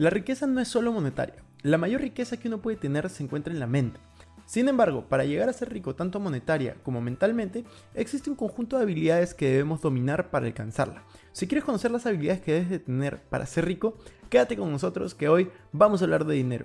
La riqueza no es solo monetaria. La mayor riqueza que uno puede tener se encuentra en la mente. Sin embargo, para llegar a ser rico tanto monetaria como mentalmente, existe un conjunto de habilidades que debemos dominar para alcanzarla. Si quieres conocer las habilidades que debes de tener para ser rico, quédate con nosotros que hoy vamos a hablar de dinero.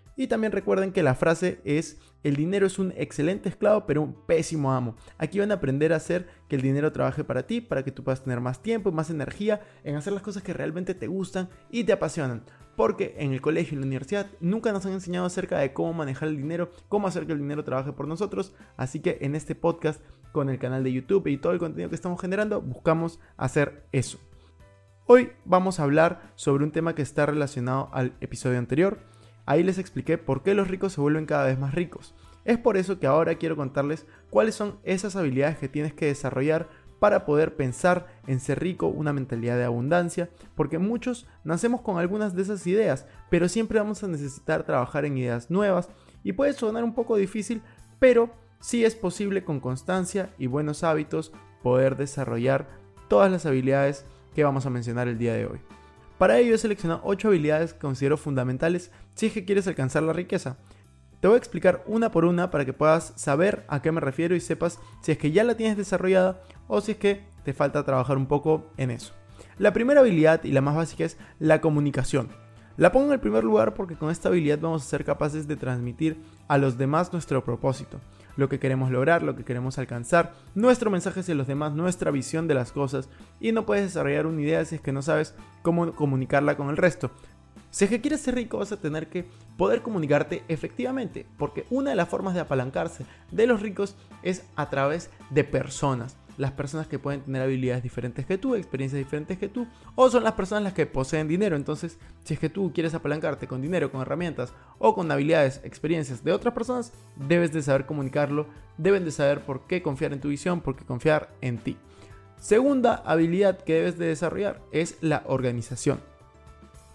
Y también recuerden que la frase es, el dinero es un excelente esclavo pero un pésimo amo. Aquí van a aprender a hacer que el dinero trabaje para ti, para que tú puedas tener más tiempo y más energía en hacer las cosas que realmente te gustan y te apasionan. Porque en el colegio y en la universidad nunca nos han enseñado acerca de cómo manejar el dinero, cómo hacer que el dinero trabaje por nosotros. Así que en este podcast, con el canal de YouTube y todo el contenido que estamos generando, buscamos hacer eso. Hoy vamos a hablar sobre un tema que está relacionado al episodio anterior Ahí les expliqué por qué los ricos se vuelven cada vez más ricos. Es por eso que ahora quiero contarles cuáles son esas habilidades que tienes que desarrollar para poder pensar en ser rico, una mentalidad de abundancia, porque muchos nacemos con algunas de esas ideas, pero siempre vamos a necesitar trabajar en ideas nuevas y puede sonar un poco difícil, pero sí es posible con constancia y buenos hábitos poder desarrollar todas las habilidades que vamos a mencionar el día de hoy. Para ello he seleccionado 8 habilidades que considero fundamentales si es que quieres alcanzar la riqueza. Te voy a explicar una por una para que puedas saber a qué me refiero y sepas si es que ya la tienes desarrollada o si es que te falta trabajar un poco en eso. La primera habilidad y la más básica es la comunicación. La pongo en el primer lugar porque con esta habilidad vamos a ser capaces de transmitir a los demás nuestro propósito lo que queremos lograr, lo que queremos alcanzar, nuestro mensaje hacia los demás, nuestra visión de las cosas y no puedes desarrollar una idea si es que no sabes cómo comunicarla con el resto. Si es que quieres ser rico vas a tener que poder comunicarte efectivamente, porque una de las formas de apalancarse de los ricos es a través de personas las personas que pueden tener habilidades diferentes que tú, experiencias diferentes que tú, o son las personas las que poseen dinero. Entonces, si es que tú quieres apalancarte con dinero, con herramientas o con habilidades, experiencias de otras personas, debes de saber comunicarlo, deben de saber por qué confiar en tu visión, por qué confiar en ti. Segunda habilidad que debes de desarrollar es la organización.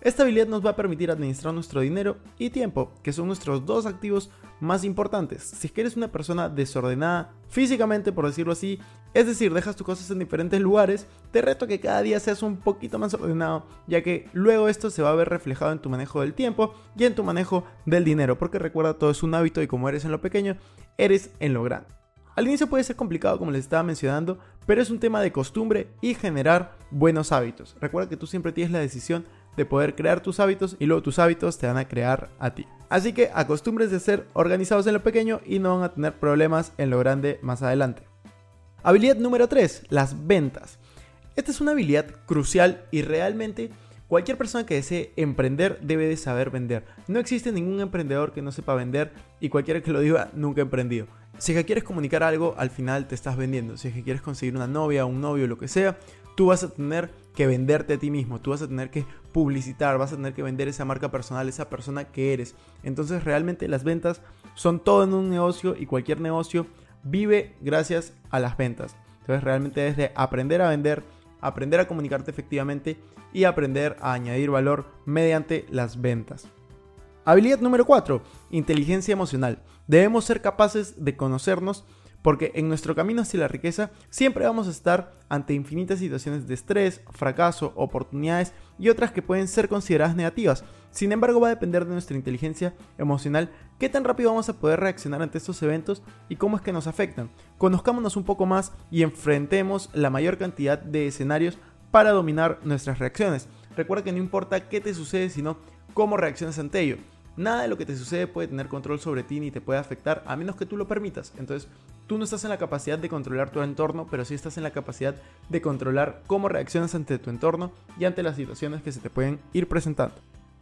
Esta habilidad nos va a permitir administrar nuestro dinero y tiempo, que son nuestros dos activos más importantes. Si es que eres una persona desordenada físicamente, por decirlo así, es decir, dejas tus cosas en diferentes lugares, te reto que cada día seas un poquito más ordenado, ya que luego esto se va a ver reflejado en tu manejo del tiempo y en tu manejo del dinero, porque recuerda, todo es un hábito y como eres en lo pequeño, eres en lo grande. Al inicio puede ser complicado como les estaba mencionando, pero es un tema de costumbre y generar buenos hábitos. Recuerda que tú siempre tienes la decisión de poder crear tus hábitos y luego tus hábitos te van a crear a ti. Así que acostumbres de ser organizados en lo pequeño y no van a tener problemas en lo grande más adelante. Habilidad número 3, las ventas. Esta es una habilidad crucial y realmente cualquier persona que desee emprender debe de saber vender. No existe ningún emprendedor que no sepa vender y cualquiera que lo diga nunca ha emprendido. Si es que quieres comunicar algo, al final te estás vendiendo. Si es que quieres conseguir una novia, un novio, lo que sea, tú vas a tener que venderte a ti mismo, tú vas a tener que publicitar, vas a tener que vender esa marca personal, esa persona que eres. Entonces realmente las ventas son todo en un negocio y cualquier negocio vive gracias a las ventas. Entonces realmente debes de aprender a vender, aprender a comunicarte efectivamente y aprender a añadir valor mediante las ventas. Habilidad número 4. Inteligencia emocional. Debemos ser capaces de conocernos porque en nuestro camino hacia la riqueza siempre vamos a estar ante infinitas situaciones de estrés, fracaso, oportunidades y otras que pueden ser consideradas negativas. Sin embargo, va a depender de nuestra inteligencia emocional qué tan rápido vamos a poder reaccionar ante estos eventos y cómo es que nos afectan. Conozcámonos un poco más y enfrentemos la mayor cantidad de escenarios para dominar nuestras reacciones. Recuerda que no importa qué te sucede, sino cómo reaccionas ante ello. Nada de lo que te sucede puede tener control sobre ti ni te puede afectar a menos que tú lo permitas. Entonces, tú no estás en la capacidad de controlar tu entorno, pero sí estás en la capacidad de controlar cómo reaccionas ante tu entorno y ante las situaciones que se te pueden ir presentando.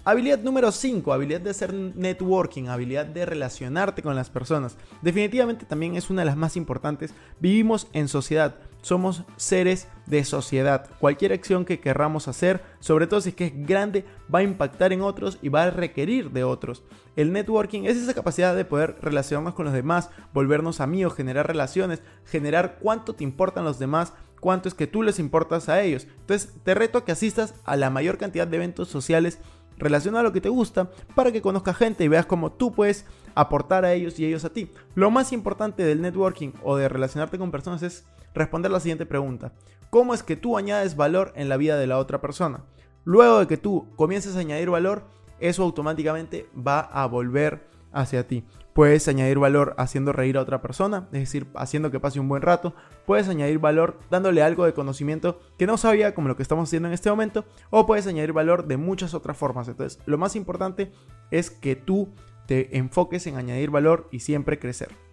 Habilidad número 5, habilidad de hacer networking, habilidad de relacionarte con las personas. Definitivamente también es una de las más importantes. Vivimos en sociedad. Somos seres de sociedad. Cualquier acción que querramos hacer, sobre todo si es que es grande, va a impactar en otros y va a requerir de otros. El networking es esa capacidad de poder relacionarnos con los demás, volvernos amigos, generar relaciones, generar cuánto te importan los demás, cuánto es que tú les importas a ellos. Entonces te reto a que asistas a la mayor cantidad de eventos sociales relacionados a lo que te gusta para que conozcas gente y veas cómo tú puedes aportar a ellos y ellos a ti. Lo más importante del networking o de relacionarte con personas es responder la siguiente pregunta. ¿Cómo es que tú añades valor en la vida de la otra persona? Luego de que tú comiences a añadir valor, eso automáticamente va a volver hacia ti. Puedes añadir valor haciendo reír a otra persona, es decir, haciendo que pase un buen rato. Puedes añadir valor dándole algo de conocimiento que no sabía, como lo que estamos haciendo en este momento. O puedes añadir valor de muchas otras formas. Entonces, lo más importante es que tú te enfoques en añadir valor y siempre crecer.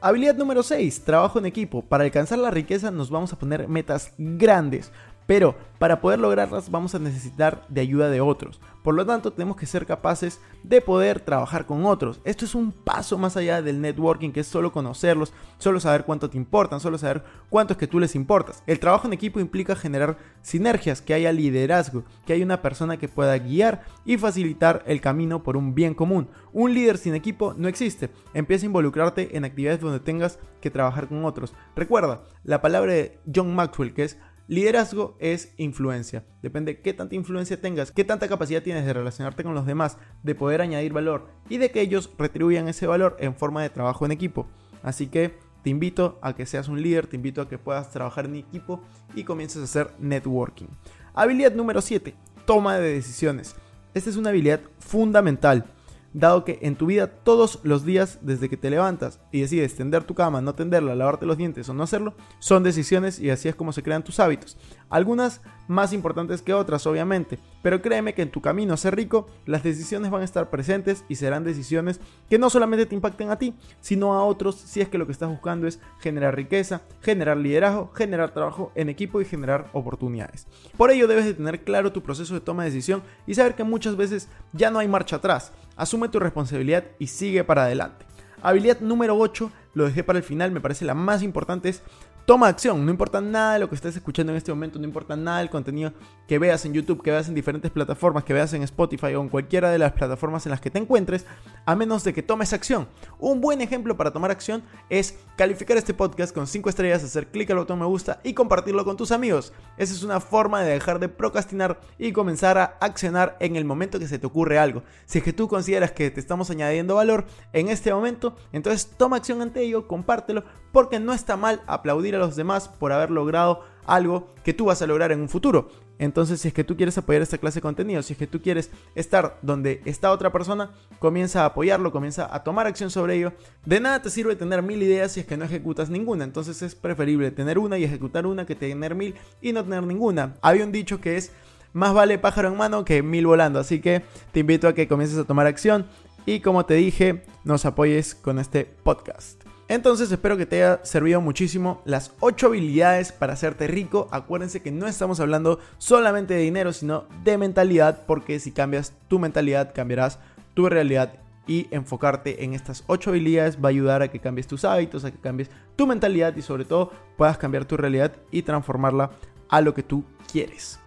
Habilidad número 6, trabajo en equipo. Para alcanzar la riqueza nos vamos a poner metas grandes, pero para poder lograrlas vamos a necesitar de ayuda de otros. Por lo tanto, tenemos que ser capaces de poder trabajar con otros. Esto es un paso más allá del networking, que es solo conocerlos, solo saber cuánto te importan, solo saber cuánto es que tú les importas. El trabajo en equipo implica generar sinergias, que haya liderazgo, que haya una persona que pueda guiar y facilitar el camino por un bien común. Un líder sin equipo no existe. Empieza a involucrarte en actividades donde tengas que trabajar con otros. Recuerda la palabra de John Maxwell, que es Liderazgo es influencia. Depende qué tanta influencia tengas, qué tanta capacidad tienes de relacionarte con los demás, de poder añadir valor y de que ellos retribuyan ese valor en forma de trabajo en equipo. Así que te invito a que seas un líder, te invito a que puedas trabajar en equipo y comiences a hacer networking. Habilidad número 7, toma de decisiones. Esta es una habilidad fundamental dado que en tu vida todos los días desde que te levantas y decides tender tu cama, no tenderla, lavarte los dientes o no hacerlo, son decisiones y así es como se crean tus hábitos. Algunas más importantes que otras, obviamente, pero créeme que en tu camino a ser rico, las decisiones van a estar presentes y serán decisiones que no solamente te impacten a ti, sino a otros si es que lo que estás buscando es generar riqueza, generar liderazgo, generar trabajo en equipo y generar oportunidades. Por ello debes de tener claro tu proceso de toma de decisión y saber que muchas veces ya no hay marcha atrás. Asume tu responsabilidad y sigue para adelante. Habilidad número 8, lo dejé para el final, me parece la más importante, es toma acción, no importa nada lo que estés escuchando en este momento, no importa nada del contenido que veas en YouTube, que veas en diferentes plataformas, que veas en Spotify o en cualquiera de las plataformas en las que te encuentres, a menos de que tomes acción. Un buen ejemplo para tomar acción es calificar este podcast con 5 estrellas, hacer clic al botón me gusta y compartirlo con tus amigos. Esa es una forma de dejar de procrastinar y comenzar a accionar en el momento que se te ocurre algo. Si es que tú consideras que te estamos añadiendo valor en este momento, entonces toma acción ante ello, compártelo, porque no está mal aplaudir a los demás por haber logrado algo que tú vas a lograr en un futuro. Entonces, si es que tú quieres apoyar esta clase de contenido, si es que tú quieres estar donde está otra persona, comienza a apoyarlo, comienza a tomar acción sobre ello. De nada te sirve tener mil ideas si es que no ejecutas ninguna. Entonces es preferible tener una y ejecutar una que tener mil y no tener ninguna. Había un dicho que es más vale pájaro en mano que mil volando. Así que te invito a que comiences a tomar acción y como te dije, nos apoyes con este podcast. Entonces espero que te haya servido muchísimo las 8 habilidades para hacerte rico. Acuérdense que no estamos hablando solamente de dinero, sino de mentalidad, porque si cambias tu mentalidad, cambiarás tu realidad y enfocarte en estas 8 habilidades va a ayudar a que cambies tus hábitos, a que cambies tu mentalidad y sobre todo puedas cambiar tu realidad y transformarla a lo que tú quieres.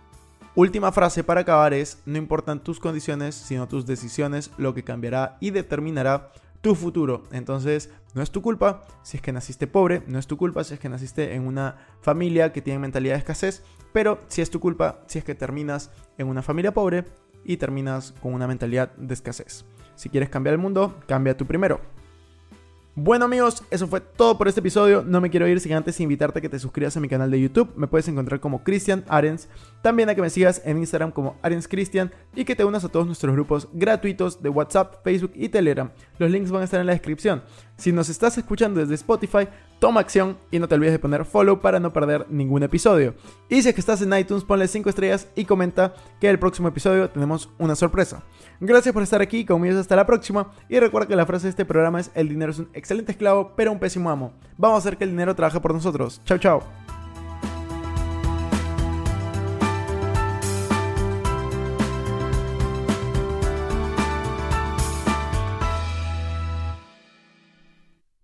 Última frase para acabar es, no importan tus condiciones, sino tus decisiones, lo que cambiará y determinará tu futuro. Entonces, no es tu culpa si es que naciste pobre, no es tu culpa si es que naciste en una familia que tiene mentalidad de escasez, pero sí es tu culpa si es que terminas en una familia pobre y terminas con una mentalidad de escasez. Si quieres cambiar el mundo, cambia tú primero. Bueno amigos, eso fue todo por este episodio. No me quiero ir sin antes invitarte a que te suscribas a mi canal de YouTube. Me puedes encontrar como Cristian Arens. También a que me sigas en Instagram como Arens Cristian y que te unas a todos nuestros grupos gratuitos de WhatsApp, Facebook y Telegram. Los links van a estar en la descripción. Si nos estás escuchando desde Spotify, toma acción y no te olvides de poner follow para no perder ningún episodio. Y si es que estás en iTunes, ponle 5 estrellas y comenta que el próximo episodio tenemos una sorpresa. Gracias por estar aquí, conmigo hasta la próxima y recuerda que la frase de este programa es el dinero es un excelente esclavo pero un pésimo amo. Vamos a hacer que el dinero trabaje por nosotros. Chao, chao.